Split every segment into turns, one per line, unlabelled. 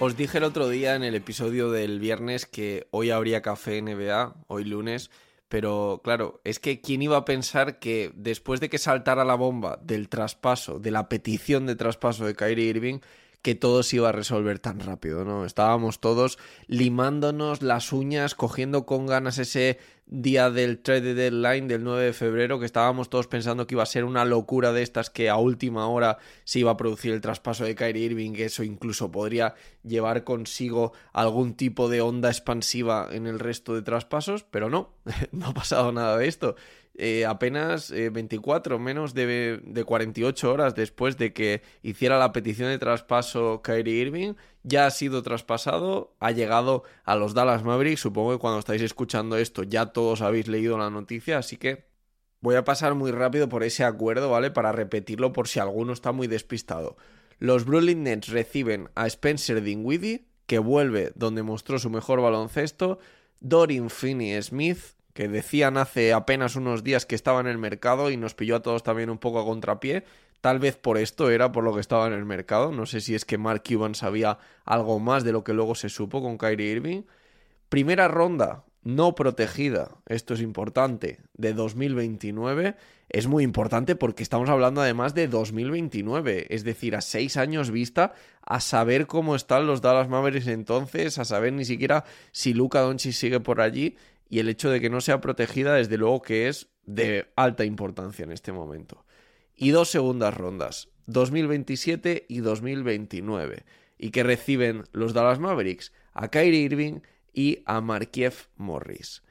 Os dije el otro día en el episodio del viernes que hoy habría café NBA, hoy lunes, pero claro, es que quién iba a pensar que después de que saltara la bomba del traspaso, de la petición de traspaso de Kyrie Irving, que todo se iba a resolver tan rápido, ¿no? Estábamos todos limándonos las uñas, cogiendo con ganas ese día del trade deadline del 9 de febrero, que estábamos todos pensando que iba a ser una locura de estas, que a última hora se iba a producir el traspaso de Kyrie Irving, que eso incluso podría llevar consigo algún tipo de onda expansiva en el resto de traspasos, pero no, no ha pasado nada de esto. Eh, apenas eh, 24, menos de, de 48 horas después de que hiciera la petición de traspaso Kyrie Irving, ya ha sido traspasado, ha llegado a los Dallas Mavericks. Supongo que cuando estáis escuchando esto ya todos habéis leído la noticia, así que voy a pasar muy rápido por ese acuerdo, ¿vale? Para repetirlo por si alguno está muy despistado. Los Brooklyn Nets reciben a Spencer Dinwiddie, que vuelve donde mostró su mejor baloncesto, Dorin Finney-Smith, que decían hace apenas unos días que estaba en el mercado y nos pilló a todos también un poco a contrapié. Tal vez por esto era por lo que estaba en el mercado. No sé si es que Mark Cuban sabía algo más de lo que luego se supo con Kyrie Irving. Primera ronda no protegida, esto es importante, de 2029. Es muy importante porque estamos hablando además de 2029, es decir, a seis años vista, a saber cómo están los Dallas Mavericks entonces, a saber ni siquiera si Luca Doncic sigue por allí y el hecho de que no sea protegida, desde luego que es de alta importancia en este momento. Y dos segundas rondas, 2027 y 2029, y que reciben los Dallas Mavericks a Kyrie Irving y a Markiev Morris.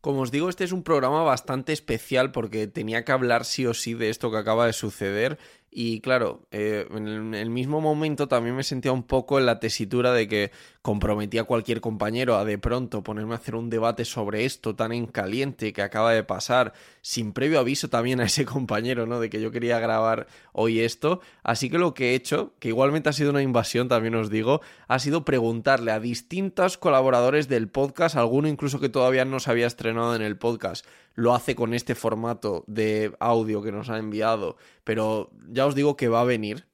Como os digo, este es un programa bastante especial porque tenía que hablar sí o sí de esto que acaba de suceder y claro, eh, en el mismo momento también me sentía un poco en la tesitura de que comprometía a cualquier compañero a de pronto ponerme a hacer un debate sobre esto tan en caliente que acaba de pasar, sin previo aviso también a ese compañero, ¿no? De que yo quería grabar hoy esto. Así que lo que he hecho, que igualmente ha sido una invasión, también os digo, ha sido preguntarle a distintos colaboradores del podcast, alguno incluso que todavía no se había estrenado en el podcast, lo hace con este formato de audio que nos ha enviado, pero ya os digo que va a venir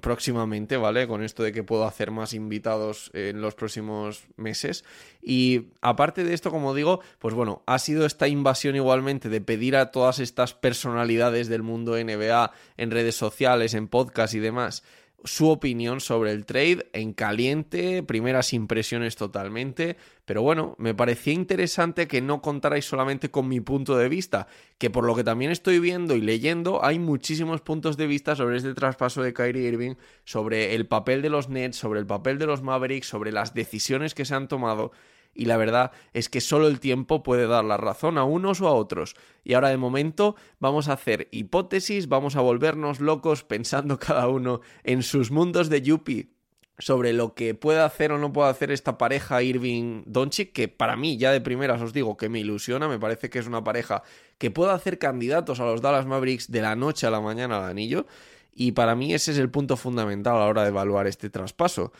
próximamente, ¿vale? Con esto de que puedo hacer más invitados en los próximos meses. Y aparte de esto, como digo, pues bueno, ha sido esta invasión igualmente de pedir a todas estas personalidades del mundo NBA en redes sociales, en podcast y demás, su opinión sobre el trade en caliente, primeras impresiones totalmente, pero bueno, me parecía interesante que no contarais solamente con mi punto de vista, que por lo que también estoy viendo y leyendo hay muchísimos puntos de vista sobre este traspaso de Kyrie Irving, sobre el papel de los Nets, sobre el papel de los Mavericks, sobre las decisiones que se han tomado y la verdad es que solo el tiempo puede dar la razón a unos o a otros. Y ahora de momento vamos a hacer hipótesis, vamos a volvernos locos pensando cada uno en sus mundos de Yuppie sobre lo que puede hacer o no puede hacer esta pareja Irving Doncic, que para mí ya de primeras os digo que me ilusiona, me parece que es una pareja que puede hacer candidatos a los Dallas Mavericks de la noche a la mañana al anillo, y para mí ese es el punto fundamental a la hora de evaluar este traspaso.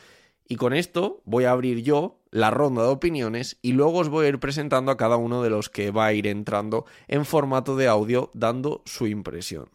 Y con esto voy a abrir yo la ronda de opiniones y luego os voy a ir presentando a cada uno de los que va a ir entrando en formato de audio dando su impresión.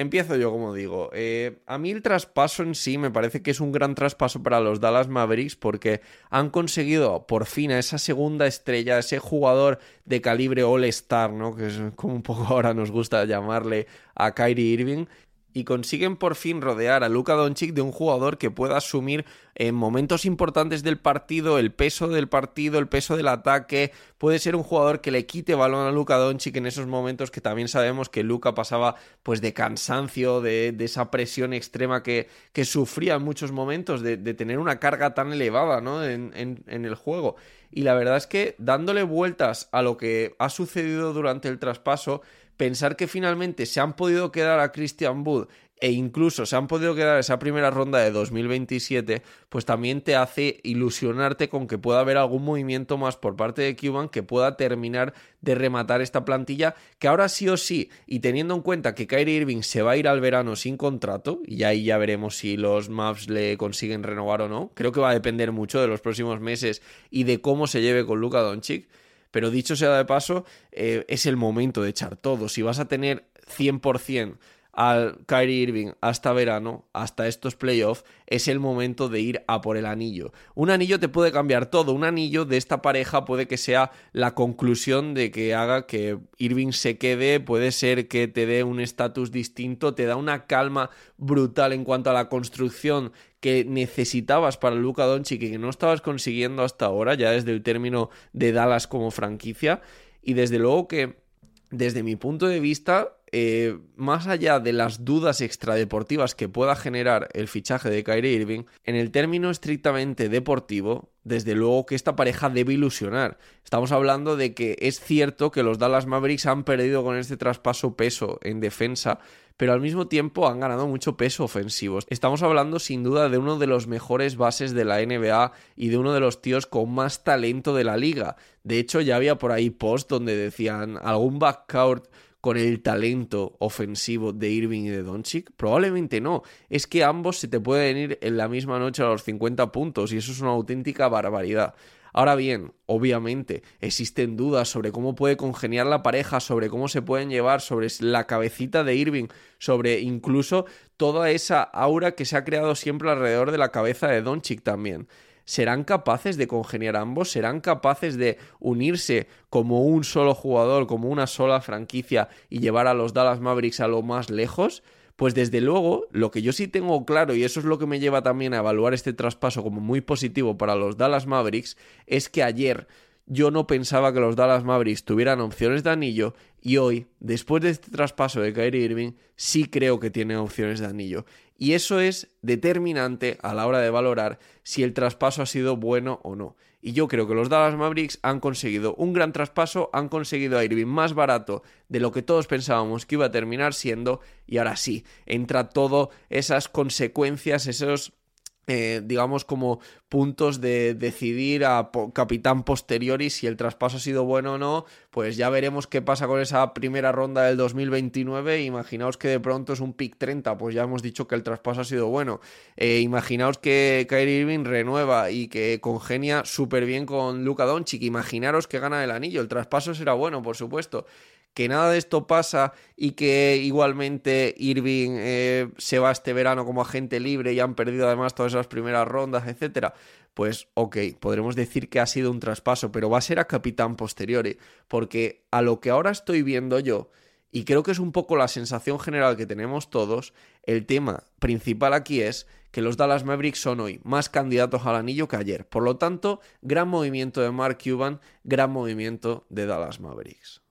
Empiezo yo, como digo. Eh, a mí el traspaso en sí me parece que es un gran traspaso para los Dallas Mavericks porque han conseguido por fin a esa segunda estrella, ese jugador de calibre All-Star, ¿no? Que es como un poco ahora nos gusta llamarle a Kyrie Irving, y consiguen por fin rodear a Luka Doncic de un jugador que pueda asumir en momentos importantes del partido el peso del partido, el peso del ataque, puede ser un jugador que le quite balón a Luka Doncic en esos momentos que también sabemos que Luka pasaba pues de cansancio, de, esa presión extrema que, que, sufría en muchos momentos, de, tener una carga tan elevada ¿no? en, en el juego. Y la verdad es que dándole vueltas a lo que ha sucedido durante el traspaso, pensar que finalmente se han podido quedar a Christian Wood e incluso se han podido quedar esa primera ronda de 2027, pues también te hace ilusionarte con que pueda haber algún movimiento más por parte de Cuban que pueda terminar de rematar esta plantilla, que ahora sí o sí, y teniendo en cuenta que Kyrie Irving se va a ir al verano sin contrato, y ahí ya veremos si los Mavs le consiguen renovar o no, creo que va a depender mucho de los próximos meses y de cómo se lleve con Luka Doncic, pero dicho sea de paso, eh, es el momento de echar todo. Si vas a tener 100% al Kyrie Irving hasta verano, hasta estos playoffs, es el momento de ir a por el anillo. Un anillo te puede cambiar todo, un anillo de esta pareja puede que sea la conclusión de que haga que Irving se quede, puede ser que te dé un estatus distinto, te da una calma brutal en cuanto a la construcción que necesitabas para Luka Doncic y que no estabas consiguiendo hasta ahora, ya desde el término de Dallas como franquicia, y desde luego que desde mi punto de vista eh, más allá de las dudas extradeportivas que pueda generar el fichaje de Kyrie Irving, en el término estrictamente deportivo, desde luego que esta pareja debe ilusionar. Estamos hablando de que es cierto que los Dallas Mavericks han perdido con este traspaso peso en defensa, pero al mismo tiempo han ganado mucho peso ofensivo. Estamos hablando sin duda de uno de los mejores bases de la NBA y de uno de los tíos con más talento de la liga. De hecho, ya había por ahí post donde decían algún backcourt con el talento ofensivo de Irving y de Doncic? Probablemente no. Es que ambos se te pueden ir en la misma noche a los 50 puntos y eso es una auténtica barbaridad. Ahora bien, obviamente, existen dudas sobre cómo puede congeniar la pareja, sobre cómo se pueden llevar, sobre la cabecita de Irving, sobre incluso toda esa aura que se ha creado siempre alrededor de la cabeza de Doncic también. ¿Serán capaces de congeniar ambos? ¿Serán capaces de unirse como un solo jugador, como una sola franquicia y llevar a los Dallas Mavericks a lo más lejos? Pues desde luego, lo que yo sí tengo claro, y eso es lo que me lleva también a evaluar este traspaso como muy positivo para los Dallas Mavericks, es que ayer yo no pensaba que los Dallas Mavericks tuvieran opciones de anillo y hoy, después de este traspaso de Kyrie Irving, sí creo que tienen opciones de anillo. Y eso es determinante a la hora de valorar si el traspaso ha sido bueno o no. Y yo creo que los Dallas Mavericks han conseguido un gran traspaso, han conseguido a Irving más barato de lo que todos pensábamos que iba a terminar siendo, y ahora sí, entra todo esas consecuencias, esos eh, digamos, como puntos de decidir a capitán posteriori si el traspaso ha sido bueno o no, pues ya veremos qué pasa con esa primera ronda del 2029. Imaginaos que de pronto es un pick 30, pues ya hemos dicho que el traspaso ha sido bueno. Eh, imaginaos que Kyrie Irving renueva y que congenia súper bien con Luka Doncic. Imaginaros que gana el anillo. El traspaso será bueno, por supuesto que nada de esto pasa y que igualmente Irving eh, se va este verano como agente libre y han perdido además todas esas primeras rondas, etcétera, pues ok, podremos decir que ha sido un traspaso, pero va a ser a capitán posteriori, porque a lo que ahora estoy viendo yo, y creo que es un poco la sensación general que tenemos todos, el tema principal aquí es que los Dallas Mavericks son hoy más candidatos al anillo que ayer. Por lo tanto, gran movimiento de Mark Cuban, gran movimiento de Dallas Mavericks.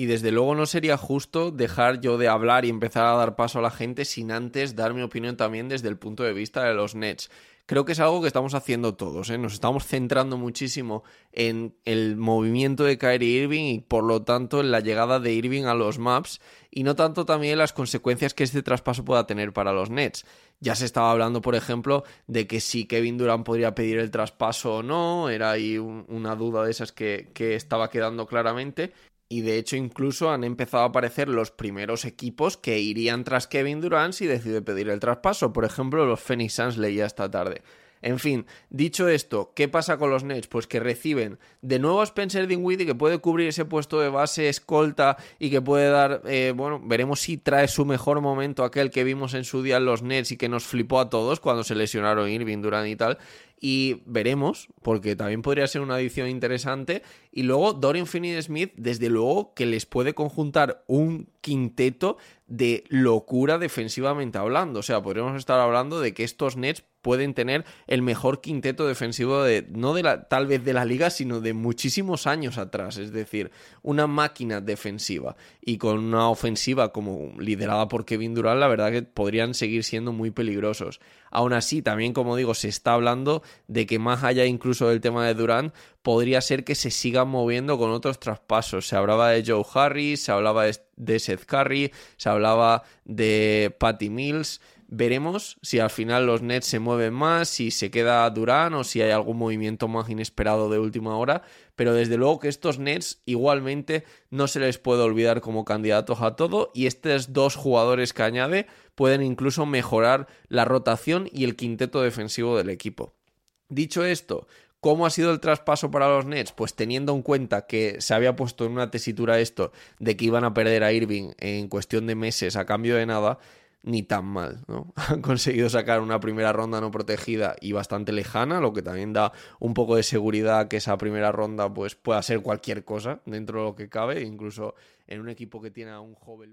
Y desde luego no sería justo dejar yo de hablar y empezar a dar paso a la gente sin antes dar mi opinión también desde el punto de vista de los Nets. Creo que es algo que estamos haciendo todos, ¿eh? nos estamos centrando muchísimo en el movimiento de Kyrie Irving y por lo tanto en la llegada de Irving a los Maps y no tanto también en las consecuencias que este traspaso pueda tener para los Nets. Ya se estaba hablando, por ejemplo, de que si Kevin Durant podría pedir el traspaso o no, era ahí una duda de esas que, que estaba quedando claramente y de hecho incluso han empezado a aparecer los primeros equipos que irían tras Kevin Durant si decide pedir el traspaso. Por ejemplo, los Phoenix Suns leía esta tarde. En fin, dicho esto, ¿qué pasa con los Nets? Pues que reciben de nuevo a Spencer Dinwiddie que puede cubrir ese puesto de base escolta y que puede dar, eh, bueno, veremos si trae su mejor momento aquel que vimos en su día en los Nets y que nos flipó a todos cuando se lesionaron Irving, Durant y tal y veremos, porque también podría ser una adición interesante. Y luego Dorian Finney-Smith, desde luego que les puede conjuntar un quinteto de locura defensivamente hablando. O sea, podríamos estar hablando de que estos Nets pueden tener el mejor quinteto defensivo de no de la tal vez de la liga, sino de muchísimos años atrás, es decir, una máquina defensiva y con una ofensiva como liderada por Kevin Durant, la verdad que podrían seguir siendo muy peligrosos. Aún así, también como digo, se está hablando de que más allá incluso del tema de Durant, podría ser que se sigan moviendo con otros traspasos. Se hablaba de Joe Harris, se hablaba de Seth Curry, se hablaba de Patty Mills. Veremos si al final los Nets se mueven más, si se queda Durán o si hay algún movimiento más inesperado de última hora. Pero desde luego que estos Nets igualmente no se les puede olvidar como candidatos a todo y estos dos jugadores que añade pueden incluso mejorar la rotación y el quinteto defensivo del equipo. Dicho esto, ¿Cómo ha sido el traspaso para los Nets? Pues teniendo en cuenta que se había puesto en una tesitura esto de que iban a perder a Irving en cuestión de meses a cambio de nada, ni tan mal, ¿no? Han conseguido sacar una primera ronda no protegida y bastante lejana, lo que también da un poco de seguridad que esa primera ronda pues pueda ser cualquier cosa dentro de lo que cabe, incluso en un equipo que tiene a un joven